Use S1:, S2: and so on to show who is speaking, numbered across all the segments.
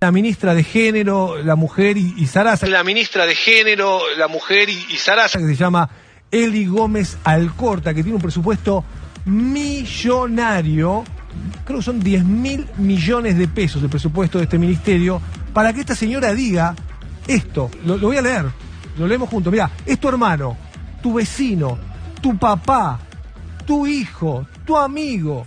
S1: La ministra de Género, la mujer y, y Sarasa.
S2: La ministra de Género, la mujer y, y Sarasa.
S1: que se llama Eli Gómez Alcorta, que tiene un presupuesto millonario, creo que son 10 mil millones de pesos el presupuesto de este ministerio, para que esta señora diga esto. Lo, lo voy a leer, lo leemos juntos. Mira, es tu hermano, tu vecino, tu papá, tu hijo, tu amigo,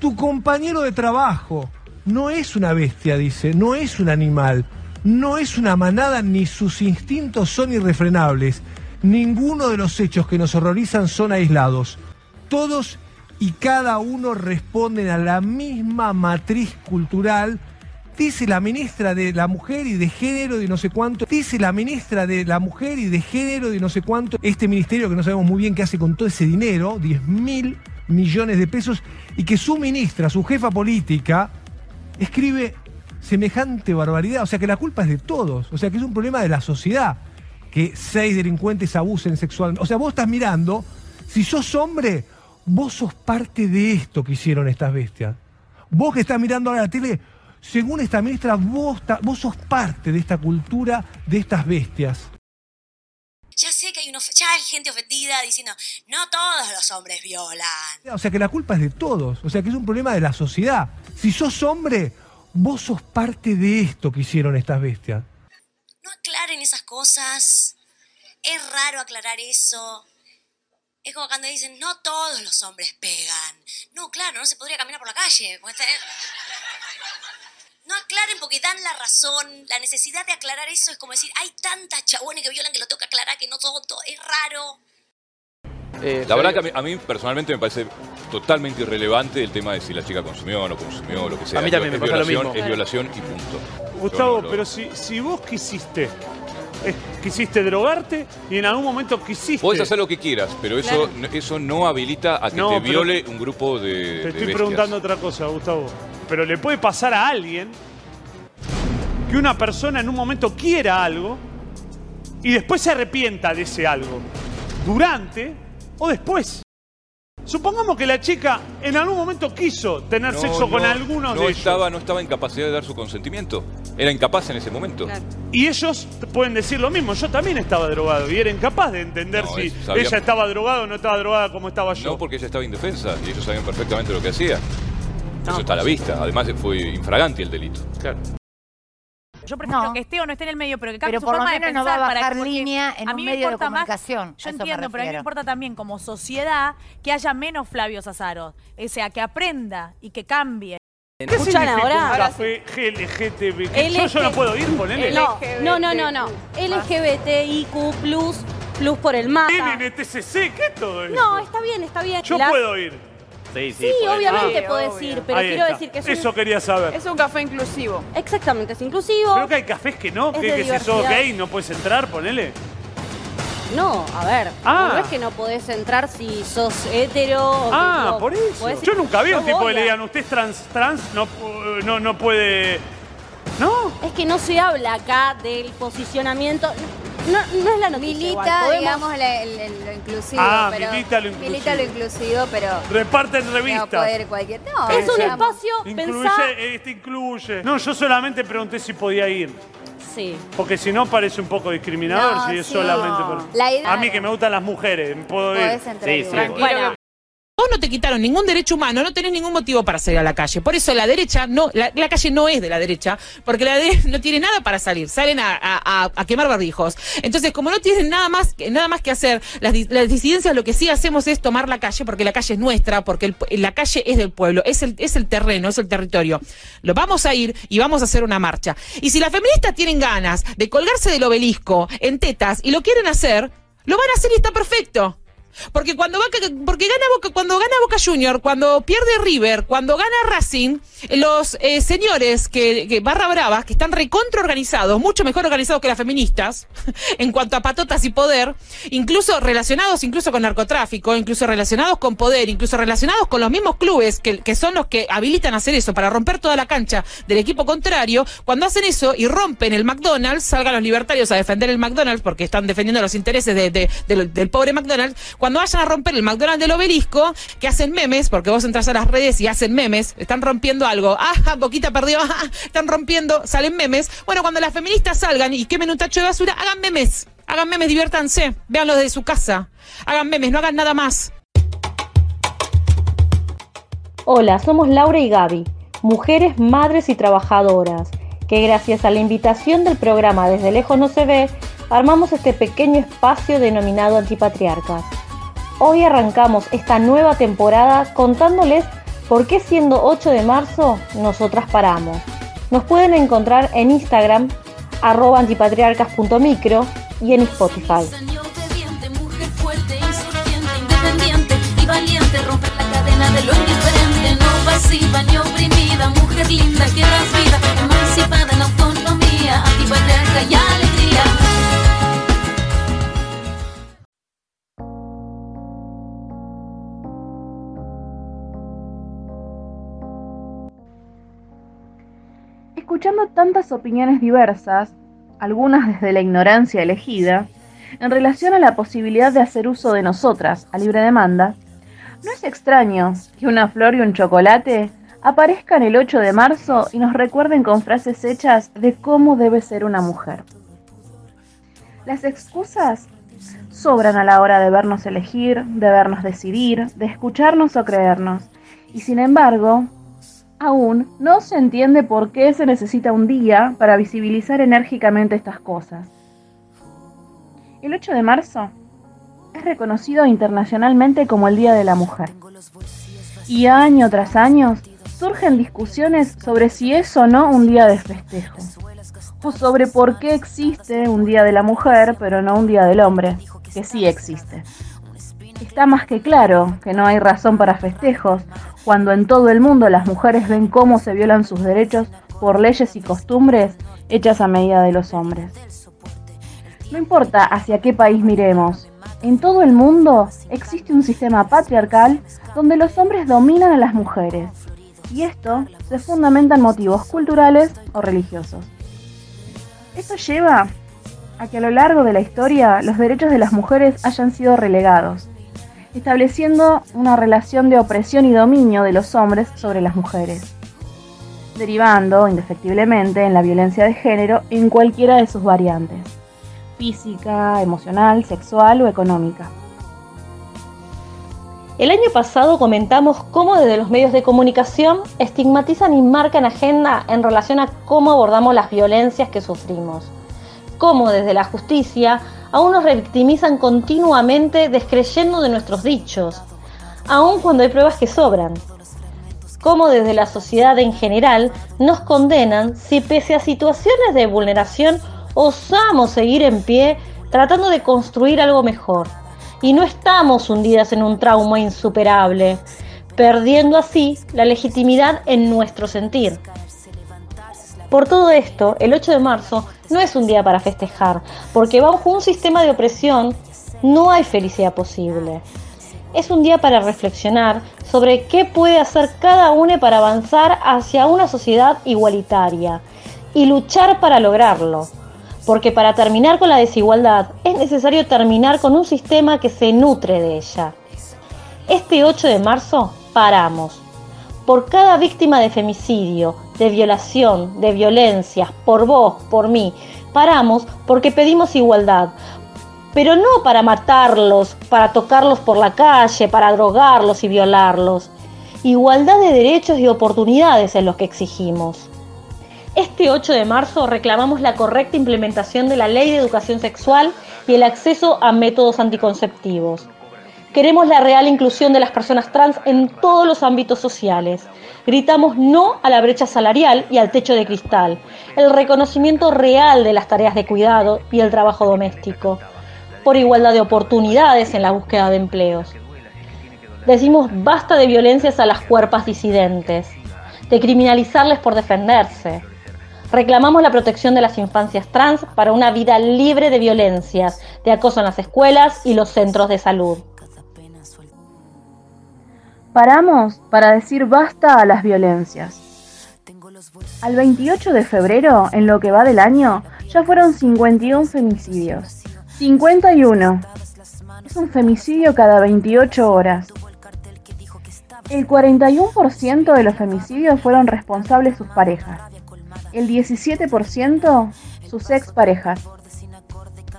S1: tu compañero de trabajo. No es una bestia, dice, no es un animal, no es una manada ni sus instintos son irrefrenables. Ninguno de los hechos que nos horrorizan son aislados. Todos y cada uno responden a la misma matriz cultural. Dice la ministra de la Mujer y de Género y no sé cuánto. Dice la ministra de la Mujer y de Género y no sé cuánto. Este ministerio que no sabemos muy bien qué hace con todo ese dinero, 10 mil millones de pesos, y que su ministra, su jefa política, escribe semejante barbaridad. O sea que la culpa es de todos. O sea que es un problema de la sociedad que seis delincuentes abusen sexualmente. O sea, vos estás mirando, si sos hombre, vos sos parte de esto que hicieron estas bestias. Vos que estás mirando ahora la tele, según esta ministra, vos, sos parte de esta cultura de estas bestias.
S3: Ya sé que hay, una, ya hay gente ofendida diciendo, no todos los hombres violan.
S1: O sea que la culpa es de todos. O sea que es un problema de la sociedad. Si sos hombre, vos sos parte de esto que hicieron estas bestias.
S3: No aclaren esas cosas. Es raro aclarar eso. Es como cuando dicen, no todos los hombres pegan. No, claro, no se podría caminar por la calle. No aclaren porque dan la razón. La necesidad de aclarar eso es como decir, hay tantas chabones que violan que lo que aclarar que no todo, todo- es raro.
S4: Eh,
S5: La verdad que a mí, a mí personalmente me parece totalmente irrelevante el tema de si la chica consumió o no consumió, lo que sea.
S4: A mí también
S5: es
S4: me pasa lo
S5: violación,
S4: mismo.
S5: Es violación y punto.
S6: Gustavo,
S5: Yo no lo-
S6: pero si, si vos quisiste, eh, quisiste drogarte y en algún momento quisiste.
S5: Podés hacer lo que quieras, pero eso, eso no habilita a que
S6: No,
S5: te viole un grupo de,
S6: Te estoy preguntando otra cosa, Gustavo. Pero le puede pasar a alguien que una persona en un momento quiera algo y después se arrepienta de ese algo. Durante o después. Supongamos que la chica en algún momento quiso tener
S5: No,
S6: sexo con
S5: no,
S6: algunos
S5: no
S6: de
S5: estaba,
S6: ellos.
S5: no estaba en capacidad de dar su consentimiento. Era incapaz en ese momento.
S6: Y ellos pueden decir lo mismo. Yo también estaba drogado y era incapaz de entender
S5: No,
S6: si
S5: es- sabía-
S6: ella estaba drogada o no estaba drogada como estaba yo.
S5: No porque ella estaba indefensa y ellos sabían perfectamente lo que hacía.
S7: No,
S5: Eso está a la vista. Además fue infragante el delito.
S4: Claro.
S7: Yo prefiero
S8: No.
S7: que esté o no esté en el medio, pero que cambie
S8: Pero
S7: su
S8: por lo
S7: forma de
S8: menos no va a
S7: pensar para
S8: bajar
S7: que-
S8: línea en
S7: a
S8: un
S7: mí me
S8: medio de
S7: importa más-
S8: comunicación.
S7: Yo
S8: me
S7: entiendo, pero a mí me importa también como sociedad que haya menos Flavios Azaros. O sea, que aprenda y que cambie.
S6: ¿Qué
S9: Escuchan ahora.
S6: café. Yo, yo no puedo ir, ponele.
S9: No, no, no, no, no. LGBTIQ plus, plus por el mapa.
S6: ¿qué es todo eso?
S9: No, está bien, está bien.
S6: Yo
S9: Las-
S6: puedo ir.
S4: Sí,
S9: Sí, obviamente podés ir, pero
S6: Ahí
S9: quiero
S6: está.
S9: decir que es
S6: Eso
S9: un...
S6: quería saber.
S9: Es un café inclusivo. Exactamente, es inclusivo.
S6: Creo que hay cafés que no,
S9: Es
S6: que, que si sos gay no puedes entrar, ponele.
S9: No, a ver,
S6: Ah.
S9: no es que no podés entrar si sos hetero.
S6: Ah, por eso.
S9: ir-
S6: Yo nunca vi un tipo que le digan, usted es trans, trans, no, no, no puede... ¿No?
S9: Es que no se habla acá del posicionamiento. No, no es la noticia.
S10: Milita,
S9: igual.
S10: Digamos, la- el- el- lo inclusivo.
S6: Ah,
S10: pero,
S6: milita lo inclusivo.
S10: Milita lo inclusivo, pero
S6: Reparten
S10: no
S6: revistas.
S10: ir cualquier... No,
S9: Es un
S10: digamos,
S9: espacio,
S6: Incluye,
S9: pensá...
S6: este incluye. No, yo solamente pregunté si podía ir.
S9: Sí.
S6: Porque si no parece un poco discriminador
S10: No,
S6: si es
S10: sí.
S6: solamente por...
S10: La idea-
S6: A mí que me gustan las mujeres, puedo ir.
S10: Podés entrar
S4: Sí, sí.
S9: Bueno,
S11: No te quitaron ningún derecho humano, no tenés ningún motivo para salir a la calle. Por eso la derecha, no, la, calle no es de la derecha, porque la derecha no tiene nada para salir, salen a, a- quemar barbijos. Entonces, como no tienen nada más, nada más que hacer, las, di- las disidencias lo que sí hacemos es tomar la calle, porque la calle es nuestra, porque la calle es del pueblo, es el, es el terreno, es el territorio. Lo vamos a ir y vamos a hacer una marcha. Y si las feministas tienen ganas de colgarse del obelisco en tetas y lo quieren hacer, lo van a hacer y está perfecto. Porque cuando va, porque gana Boca, cuando gana Boca Junior, cuando pierde River, cuando gana Racing, los eh, señores que, que barra bravas, que están recontra organizados, mucho mejor organizados que las feministas, en cuanto a patotas y poder, incluso relacionados incluso con narcotráfico, incluso relacionados con poder, incluso relacionados con los mismos clubes que, que son los que habilitan a hacer eso para romper toda la cancha del equipo contrario, cuando hacen eso y rompen el McDonald's, salgan los libertarios a defender el McDonald's porque están defendiendo los intereses de- de- del- del pobre McDonald's, cuando vayan a romper el McDonald's del obelisco, que hacen memes, porque vos entras a las redes y hacen memes, están rompiendo algo, ah, Boquita perdió, ah, están rompiendo, salen memes. Bueno, cuando las feministas salgan y quemen un tacho de basura, hagan memes, hagan memes, diviértanse, véanlo desde su casa, hagan memes, no hagan nada más.
S9: Hola, somos Laura y Gaby, mujeres, madres y trabajadoras, que gracias a la invitación del programa Desde Lejos No Se Ve, armamos este pequeño espacio denominado Antipatriarcas. Hoy arrancamos esta nueva temporada contándoles por qué siendo 8 de marzo nosotras paramos. Nos pueden encontrar en Instagram arroba antipatriarcas.micro y en Spotify.
S12: Tantas opiniones diversas, algunas desde la ignorancia elegida, en relación a la posibilidad de hacer uso de nosotras a libre demanda, no es extraño que una flor y un chocolate aparezcan el 8 de marzo y nos recuerden con frases hechas de cómo debe ser una mujer. Las excusas sobran a la hora de vernos elegir, de vernos decidir, de escucharnos o creernos. Y sin embargo, aún no se entiende por qué se necesita un día para visibilizar enérgicamente estas cosas. El 8 de marzo es reconocido internacionalmente como el Día de la Mujer. Y año tras año surgen discusiones sobre si es o no un día de festejo. O sobre por qué existe un Día de la Mujer pero no un Día del Hombre, que sí existe. Está más que claro que no hay razón para festejos cuando en todo el mundo las mujeres ven cómo se violan sus derechos por leyes y costumbres hechas a medida de los hombres. No importa hacia qué país miremos, en todo el mundo existe un sistema patriarcal donde los hombres dominan a las mujeres, y esto se fundamenta en motivos culturales o religiosos. Esto lleva a que a lo largo de la historia los derechos de las mujeres hayan sido relegados, estableciendo una relación de opresión y dominio de los hombres sobre las mujeres, derivando indefectiblemente en la violencia de género en cualquiera de sus variantes, física, emocional, sexual o económica.
S9: El año pasado comentamos cómo desde los medios de comunicación estigmatizan y marcan agenda en relación a cómo abordamos las violencias que sufrimos. Cómo desde la justicia aún nos revictimizan continuamente descreyendo de nuestros dichos, aun cuando hay pruebas que sobran. Cómo desde la sociedad en general nos condenan si pese a situaciones de vulneración osamos seguir en pie tratando de construir algo mejor y no estamos hundidas en un trauma insuperable, perdiendo así la legitimidad en nuestro sentir. Por todo esto, el 8 de marzo no es un día para festejar, porque bajo un sistema de opresión no hay felicidad posible. Es un día para reflexionar sobre qué puede hacer cada uno para avanzar hacia una sociedad igualitaria y luchar para lograrlo porque para terminar con la desigualdad es necesario terminar con un sistema que se nutre de ella. Este 8 de marzo paramos. Por cada víctima de femicidio, de violación, de violencias, por vos, por mí, paramos porque pedimos igualdad, pero no para matarlos, para tocarlos por la calle, para drogarlos y violarlos. Igualdad de derechos y oportunidades es lo que exigimos. Este 8 de marzo reclamamos la correcta implementación de la Ley de Educación Sexual y el acceso a métodos anticonceptivos. Queremos la real inclusión de las personas trans en todos los ámbitos sociales. Gritamos no a la brecha salarial y al techo de cristal, el reconocimiento real de las tareas de cuidado y el trabajo doméstico, por igualdad de oportunidades en la búsqueda de empleos. Decimos basta de violencias a las cuerpas disidentes, de criminalizarles por defenderse, Reclamamos la protección de las infancias trans para una vida libre de violencias, de acoso en las escuelas y los centros de salud.
S12: Paramos para decir basta a las violencias. Al 28 de febrero, en lo que va del año, ya fueron 51 femicidios. 51. es un femicidio cada 28 horas. El 41% de los femicidios fueron responsables sus parejas. El 17% sus exparejas.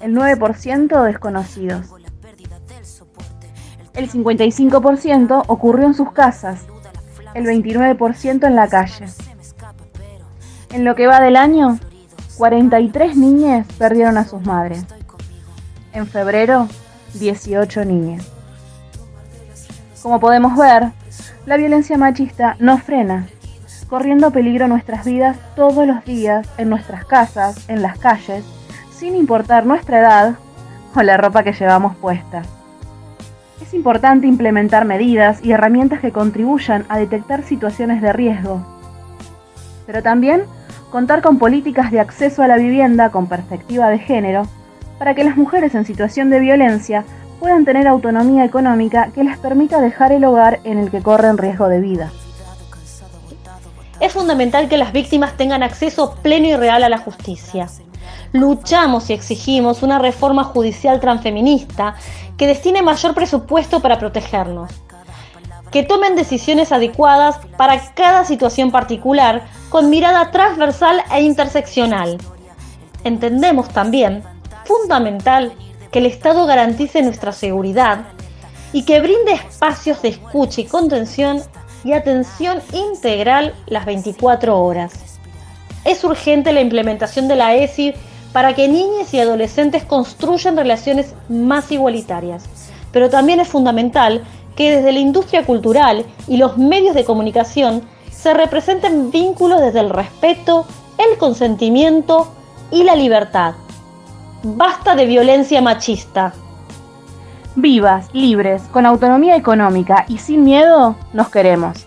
S12: El 9% desconocidos. El 55% ocurrió en sus casas. El 29% en la calle. En lo que va del año, 43 niñas perdieron a sus madres. En febrero, 18 niñas. Como podemos ver, la violencia machista no frena, corriendo peligro nuestras vidas todos los días, en nuestras casas, en las calles, sin importar nuestra edad o la ropa que llevamos puesta. Es importante implementar medidas y herramientas que contribuyan a detectar situaciones de riesgo, pero también contar con políticas de acceso a la vivienda con perspectiva de género para que las mujeres en situación de violencia puedan tener autonomía económica que les permita dejar el hogar en el que corren riesgo de vida.
S9: Es fundamental que las víctimas tengan acceso pleno y real a la justicia. Luchamos y exigimos una reforma judicial transfeminista que destine mayor presupuesto para protegernos, que tomen decisiones adecuadas para cada situación particular con mirada transversal e interseccional. Entendemos también, fundamental, que el Estado garantice nuestra seguridad y que brinde espacios de escucha y contención y atención integral las 24 horas. Es urgente la implementación de la ESI para que niñas y adolescentes construyan relaciones más igualitarias, pero también es fundamental que desde la industria cultural y los medios de comunicación se representen vínculos desde el respeto, el consentimiento y la libertad. Basta de violencia machista.
S12: Vivas, libres, con autonomía económica y sin miedo, nos queremos.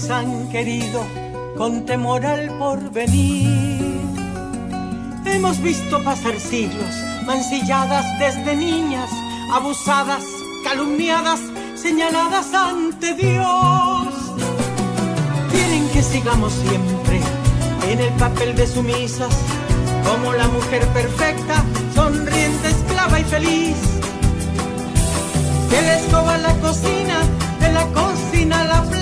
S13: que han querido con temor al porvenir. Hemos visto pasar siglos mancilladas desde niñas, abusadas, calumniadas, señaladas ante Dios. Quieren que sigamos siempre en el papel de sumisas, como la mujer perfecta, sonriente, esclava y feliz de la escoba la cocina, de la cocina la plancha,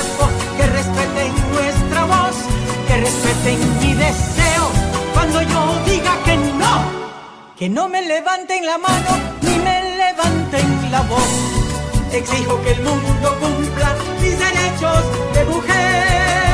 S13: que respeten nuestra voz, que respeten mi deseo cuando yo diga que no, que no me levanten la mano ni me levanten la voz. Exijo que el mundo cumpla mis derechos de mujer.